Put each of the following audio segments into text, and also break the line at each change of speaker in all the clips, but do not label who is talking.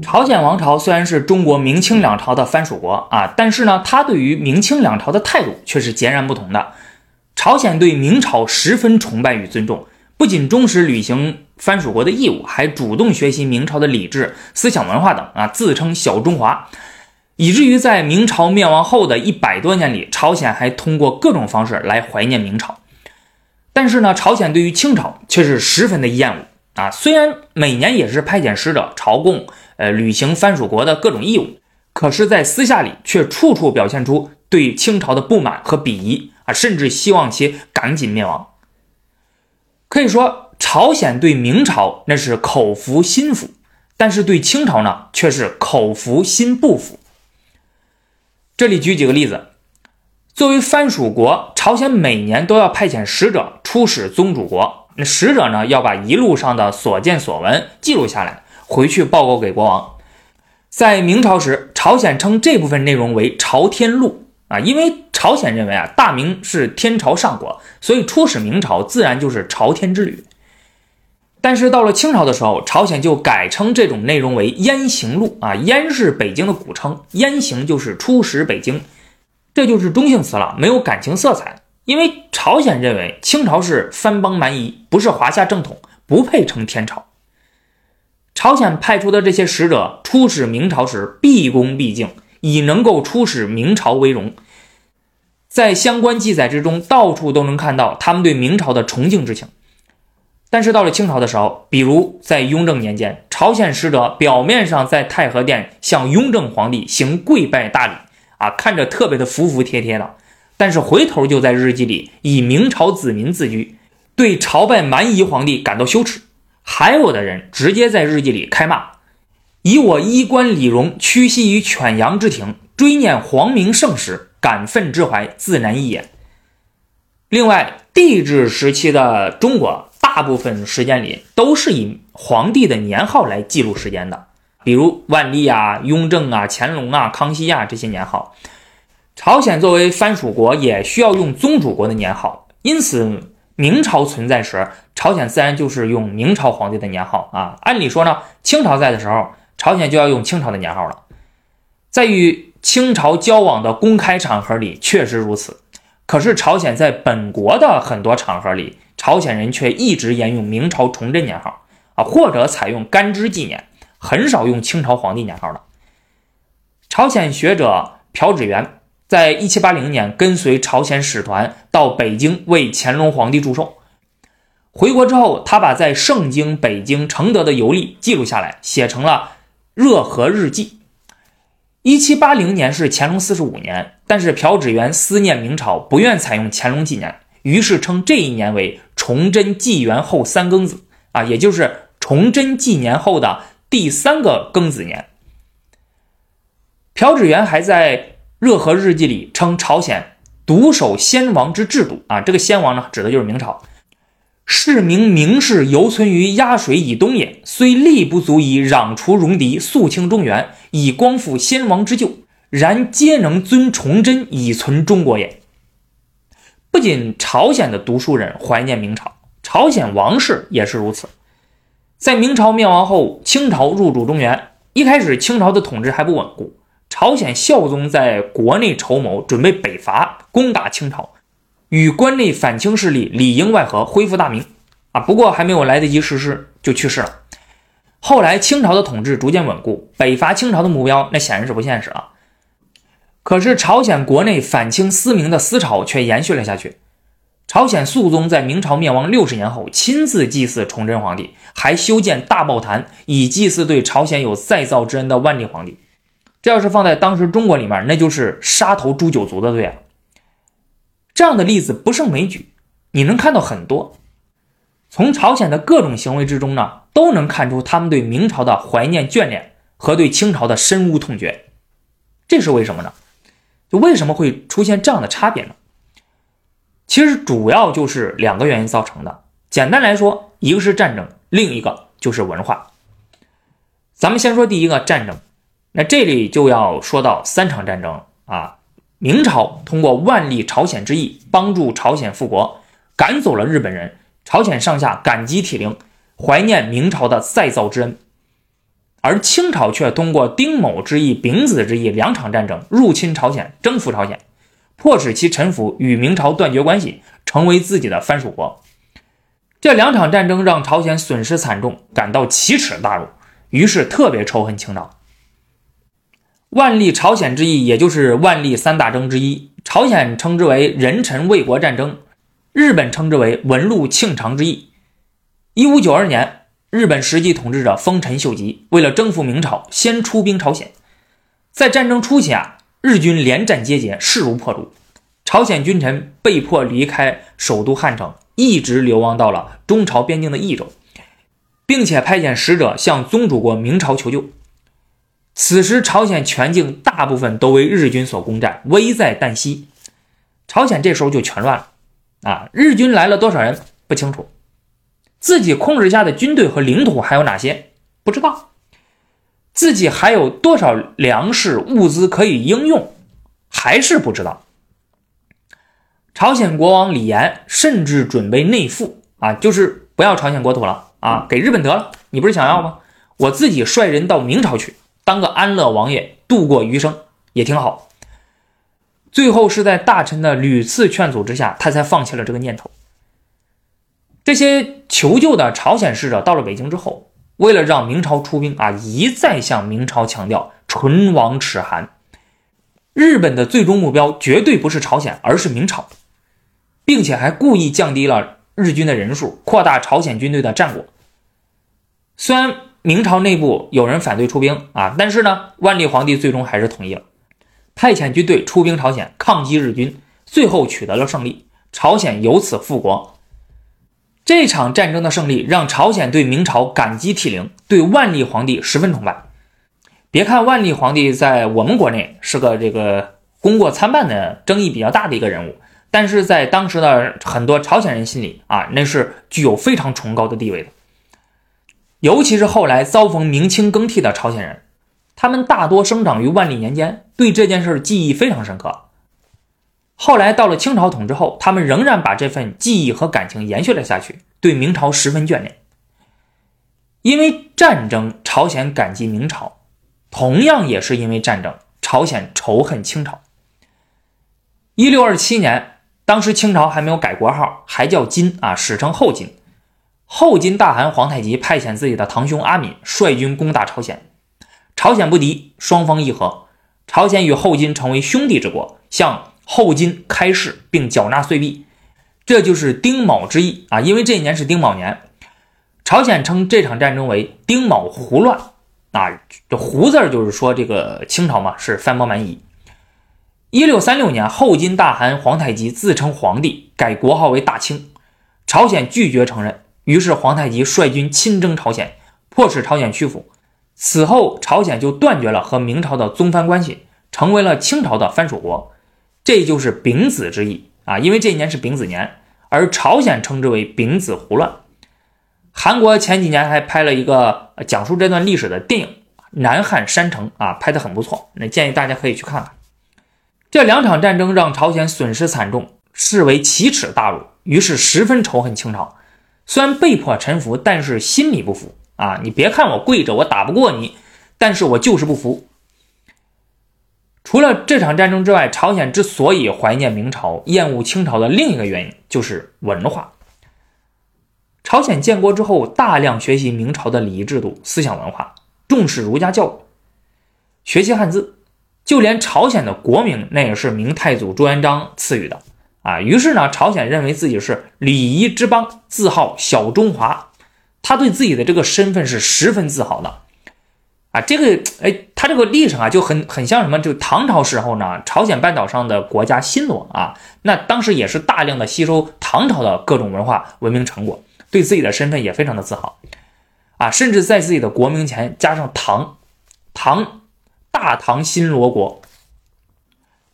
朝鲜王朝虽然是中国明清两朝的藩属国啊，但是呢，他对于明清两朝的态度却是截然不同的。朝鲜对明朝十分崇拜与尊重，不仅忠实履行藩属国的义务，还主动学习明朝的礼制、思想文化等啊，自称小中华。以至于在明朝灭亡后的一百多年里，朝鲜还通过各种方式来怀念明朝。但是呢，朝鲜对于清朝却是十分的厌恶啊。虽然每年也是派遣使者朝贡，呃，履行藩属国的各种义务，可是，在私下里却处处表现出对清朝的不满和鄙夷啊，甚至希望其赶紧灭亡。可以说，朝鲜对明朝那是口服心服，但是对清朝呢，却是口服心不服。这里举几个例子，作为藩属国，朝鲜每年都要派遣使者出使宗主国。那使者呢，要把一路上的所见所闻记录下来，回去报告给国王。在明朝时，朝鲜称这部分内容为“朝天录”啊，因为朝鲜认为啊，大明是天朝上国，所以出使明朝自然就是朝天之旅。但是到了清朝的时候，朝鲜就改称这种内容为“燕行录”啊，燕是北京的古称，燕行就是出使北京，这就是中性词了，没有感情色彩。因为朝鲜认为清朝是藩邦蛮夷，不是华夏正统，不配称天朝。朝鲜派出的这些使者出使明朝时，毕恭毕敬，以能够出使明朝为荣。在相关记载之中，到处都能看到他们对明朝的崇敬之情。但是到了清朝的时候，比如在雍正年间，朝鲜使者表面上在太和殿向雍正皇帝行跪拜大礼，啊，看着特别的服服帖帖的，但是回头就在日记里以明朝子民自居，对朝拜蛮夷皇帝感到羞耻。还有的人直接在日记里开骂：“以我衣冠礼容屈膝于犬羊之庭，追念皇明盛世，感愤之怀自难抑也。”另外，帝制时期的中国。大部分时间里都是以皇帝的年号来记录时间的，比如万历啊、雍正啊、乾隆啊、康熙啊这些年号。朝鲜作为藩属国，也需要用宗主国的年号，因此明朝存在时，朝鲜自然就是用明朝皇帝的年号啊。按理说呢，清朝在的时候，朝鲜就要用清朝的年号了。在与清朝交往的公开场合里，确实如此。可是朝鲜在本国的很多场合里，朝鲜人却一直沿用明朝崇祯年号啊，或者采用干支纪年，很少用清朝皇帝年号的。朝鲜学者朴志元在一七八零年跟随朝鲜使团到北京为乾隆皇帝祝寿，回国之后，他把在盛京、北京、承德的游历记录下来，写成了《热河日记》。一七八零年是乾隆四十五年，但是朴志元思念明朝，不愿采用乾隆纪年，于是称这一年为。崇祯纪元后三庚子啊，也就是崇祯纪年后的第三个庚子年。朴志元还在《热河日记》里称朝鲜独守先王之制度啊，这个先王呢，指的就是明朝。是名明氏犹存于鸭水以东也，虽力不足以攘除戎狄，肃清中原，以光复先王之旧，然皆能尊崇祯以存中国也。不仅朝鲜的读书人怀念明朝，朝鲜王室也是如此。在明朝灭亡后，清朝入主中原，一开始清朝的统治还不稳固，朝鲜孝宗在国内筹谋，准备北伐攻打清朝，与关内反清势力里应外合，恢复大明。啊，不过还没有来得及实施，就去世了。后来清朝的统治逐渐稳固，北伐清朝的目标那显然是不现实了。可是朝鲜国内反清思明的思潮却延续了下去。朝鲜肃宗在明朝灭亡六十年后，亲自祭祀崇祯皇帝，还修建大报坛，以祭祀对朝鲜有再造之恩的万历皇帝。这要是放在当时中国里面，那就是杀头诛九族的罪啊！这样的例子不胜枚举，你能看到很多。从朝鲜的各种行为之中呢，都能看出他们对明朝的怀念眷恋和对清朝的深恶痛绝。这是为什么呢？就为什么会出现这样的差别呢？其实主要就是两个原因造成的。简单来说，一个是战争，另一个就是文化。咱们先说第一个战争，那这里就要说到三场战争啊。明朝通过万历朝鲜之役，帮助朝鲜复国，赶走了日本人，朝鲜上下感激涕零，怀念明朝的再造之恩。而清朝却通过丁卯之役、丙子之役两场战争入侵朝鲜，征服朝鲜，迫使其臣服，与明朝断绝关系，成为自己的藩属国。这两场战争让朝鲜损失惨重，感到奇耻大辱，于是特别仇恨清朝。万历朝鲜之役，也就是万历三大征之一，朝鲜称之为仁臣卫国战争，日本称之为文禄庆长之役。一五九二年。日本实际统治者丰臣秀吉为了征服明朝，先出兵朝鲜。在战争初期啊，日军连战皆捷，势如破竹。朝鲜君臣被迫离开首都汉城，一直流亡到了中朝边境的益州，并且派遣使者向宗主国明朝求救。此时，朝鲜全境大部分都为日军所攻占，危在旦夕。朝鲜这时候就全乱了啊！日军来了多少人不清楚。自己控制下的军队和领土还有哪些？不知道。自己还有多少粮食物资可以应用？还是不知道。朝鲜国王李岩甚至准备内附啊，就是不要朝鲜国土了啊，给日本得了。你不是想要吗？我自己率人到明朝去，当个安乐王爷，度过余生也挺好。最后是在大臣的屡次劝阻之下，他才放弃了这个念头。这些求救的朝鲜使者到了北京之后，为了让明朝出兵啊，一再向明朝强调唇亡齿寒，日本的最终目标绝对不是朝鲜，而是明朝，并且还故意降低了日军的人数，扩大朝鲜军队的战果。虽然明朝内部有人反对出兵啊，但是呢，万历皇帝最终还是同意了，派遣军队出兵朝鲜抗击日军，最后取得了胜利，朝鲜由此复国。这场战争的胜利让朝鲜对明朝感激涕零，对万历皇帝十分崇拜。别看万历皇帝在我们国内是个这个功过参半的、争议比较大的一个人物，但是在当时的很多朝鲜人心里啊，那是具有非常崇高的地位的。尤其是后来遭逢明清更替的朝鲜人，他们大多生长于万历年间，对这件事记忆非常深刻。后来到了清朝统治后，他们仍然把这份记忆和感情延续了下去，对明朝十分眷恋。因为战争，朝鲜感激明朝；同样也是因为战争，朝鲜仇恨清朝。一六二七年，当时清朝还没有改国号，还叫金啊，史称后金。后金大汗皇太极派遣自己的堂兄阿敏率军攻打朝鲜，朝鲜不敌，双方议和，朝鲜与后金成为兄弟之国，向。后金开市并缴纳岁币，这就是丁卯之役啊！因为这一年是丁卯年，朝鲜称这场战争为丁卯胡乱啊。这胡字就是说这个清朝嘛是藩邦蛮夷。一六三六年，后金大汗皇太极自称皇帝，改国号为大清，朝鲜拒绝承认，于是皇太极率军亲征朝鲜，迫使朝鲜屈服。此后，朝鲜就断绝了和明朝的宗藩关系，成为了清朝的藩属国。这就是丙子之役啊，因为这一年是丙子年，而朝鲜称之为丙子胡乱。韩国前几年还拍了一个讲述这段历史的电影《南汉山城》啊，拍的很不错，那建议大家可以去看看。这两场战争让朝鲜损失惨重，视为奇耻大辱，于是十分仇恨清朝。虽然被迫臣服，但是心里不服啊！你别看我跪着，我打不过你，但是我就是不服。除了这场战争之外，朝鲜之所以怀念明朝、厌恶清朝的另一个原因就是文化。朝鲜建国之后，大量学习明朝的礼仪制度、思想文化，重视儒家教育，学习汉字，就连朝鲜的国名那也是明太祖朱元璋赐予的啊。于是呢，朝鲜认为自己是礼仪之邦，自号小中华，他对自己的这个身份是十分自豪的。啊，这个哎，他这个历程啊，就很很像什么？就唐朝时候呢，朝鲜半岛上的国家新罗啊，那当时也是大量的吸收唐朝的各种文化文明成果，对自己的身份也非常的自豪，啊，甚至在自己的国名前加上唐，唐，大唐新罗国。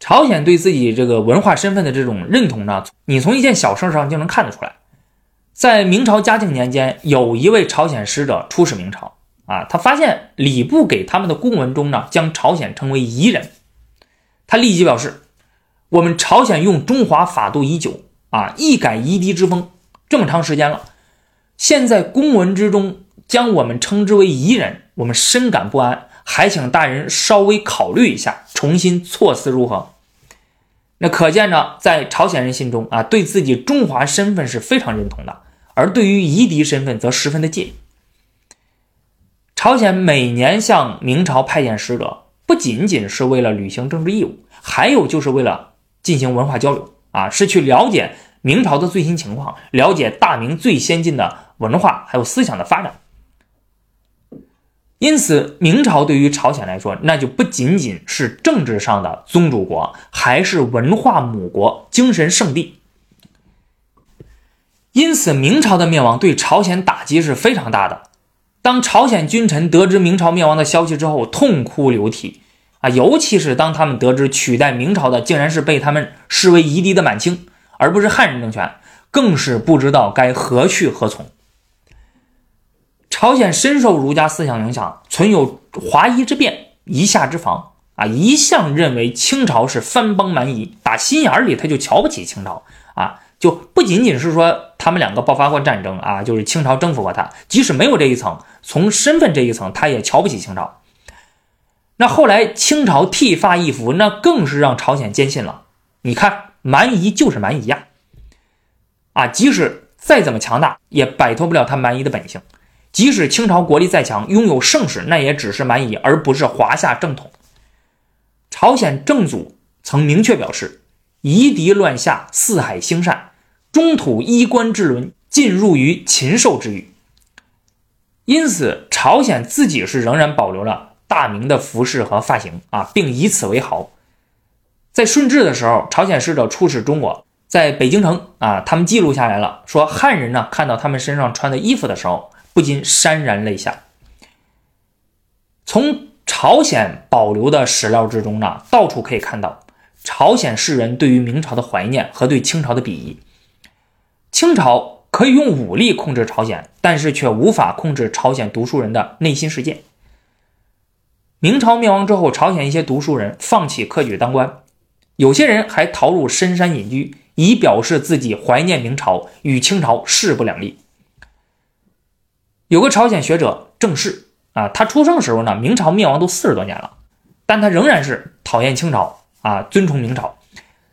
朝鲜对自己这个文化身份的这种认同呢，你从一件小事上就能看得出来。在明朝嘉靖年间，有一位朝鲜使者出使明朝。啊，他发现礼部给他们的公文中呢，将朝鲜称为夷人。他立即表示，我们朝鲜用中华法度已久啊，一改夷狄之风这么长时间了，现在公文之中将我们称之为夷人，我们深感不安，还请大人稍微考虑一下，重新措辞如何？那可见呢，在朝鲜人心中啊，对自己中华身份是非常认同的，而对于夷狄身份则十分的介意。朝鲜每年向明朝派遣使者，不仅仅是为了履行政治义务，还有就是为了进行文化交流啊，是去了解明朝的最新情况，了解大明最先进的文化还有思想的发展。因此，明朝对于朝鲜来说，那就不仅仅是政治上的宗主国，还是文化母国、精神圣地。因此，明朝的灭亡对朝鲜打击是非常大的。当朝鲜君臣得知明朝灭亡的消息之后，痛哭流涕啊！尤其是当他们得知取代明朝的竟然是被他们视为夷狄的满清，而不是汉人政权，更是不知道该何去何从。朝鲜深受儒家思想影响，存有华夷之辩、夷夏之防啊，一向认为清朝是藩邦蛮夷，打心眼里他就瞧不起清朝啊，就不仅仅是说他们两个爆发过战争啊，就是清朝征服过他，即使没有这一层，从身份这一层，他也瞧不起清朝。那后来清朝剃发易服，那更是让朝鲜坚信了，你看蛮夷就是蛮夷呀，啊，即使再怎么强大，也摆脱不了他蛮夷的本性。即使清朝国力再强，拥有盛世，那也只是蛮夷，而不是华夏正统。朝鲜正祖曾明确表示：“夷狄乱夏，四海兴善，中土衣冠之伦，尽入于禽兽之域。”因此，朝鲜自己是仍然保留了大明的服饰和发型啊，并以此为豪。在顺治的时候，朝鲜使者出使中国，在北京城啊，他们记录下来了，说汉人呢看到他们身上穿的衣服的时候。不禁潸然泪下。从朝鲜保留的史料之中呢，到处可以看到朝鲜士人对于明朝的怀念和对清朝的鄙夷。清朝可以用武力控制朝鲜，但是却无法控制朝鲜读书人的内心世界。明朝灭亡之后，朝鲜一些读书人放弃科举当官，有些人还逃入深山隐居，以表示自己怀念明朝，与清朝势不两立。有个朝鲜学者郑氏啊，他出生时候呢，明朝灭亡都四十多年了，但他仍然是讨厌清朝啊，尊崇明朝。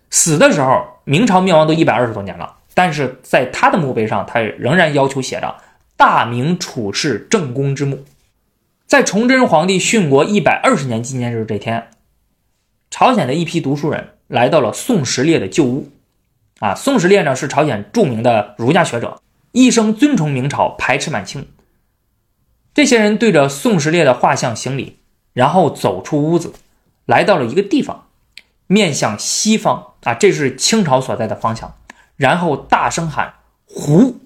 死的时候，明朝灭亡都一百二十多年了，但是在他的墓碑上，他仍然要求写着“大明处世正宫之墓”。在崇祯皇帝殉国一百二十年纪念日这天，朝鲜的一批读书人来到了宋时烈的旧屋。啊，宋时烈呢是朝鲜著名的儒家学者，一生尊崇明朝，排斥满清。这些人对着宋时烈的画像行礼，然后走出屋子，来到了一个地方，面向西方啊，这是清朝所在的方向，然后大声喊“胡”，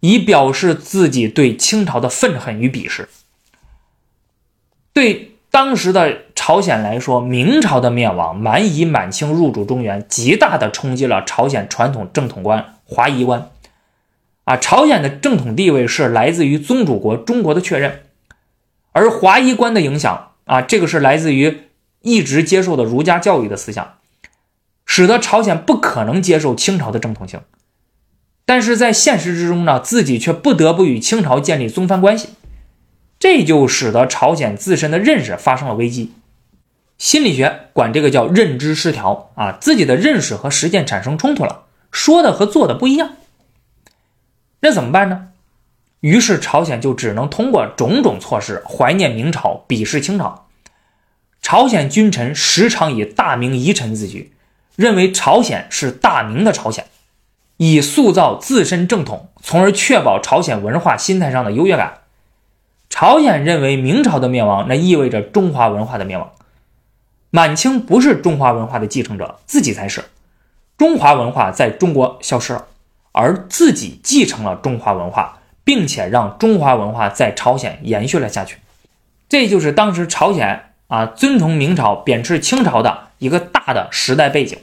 以表示自己对清朝的愤恨与鄙视。对当时的朝鲜来说，明朝的灭亡，蛮夷满清入主中原，极大的冲击了朝鲜传统正统观华夷观。啊，朝鲜的正统地位是来自于宗主国中国的确认，而华夷观的影响啊，这个是来自于一直接受的儒家教育的思想，使得朝鲜不可能接受清朝的正统性，但是在现实之中呢，自己却不得不与清朝建立宗藩关系，这就使得朝鲜自身的认识发生了危机。心理学管这个叫认知失调啊，自己的认识和实践产生冲突了，说的和做的不一样。那怎么办呢？于是朝鲜就只能通过种种措施怀念明朝，鄙视清朝。朝鲜君臣时常以大明遗臣自居，认为朝鲜是大明的朝鲜，以塑造自身正统，从而确保朝鲜文化心态上的优越感。朝鲜认为明朝的灭亡，那意味着中华文化的灭亡。满清不是中华文化的继承者，自己才是。中华文化在中国消失了。而自己继承了中华文化，并且让中华文化在朝鲜延续了下去，这就是当时朝鲜啊尊崇明朝、贬斥清朝的一个大的时代背景。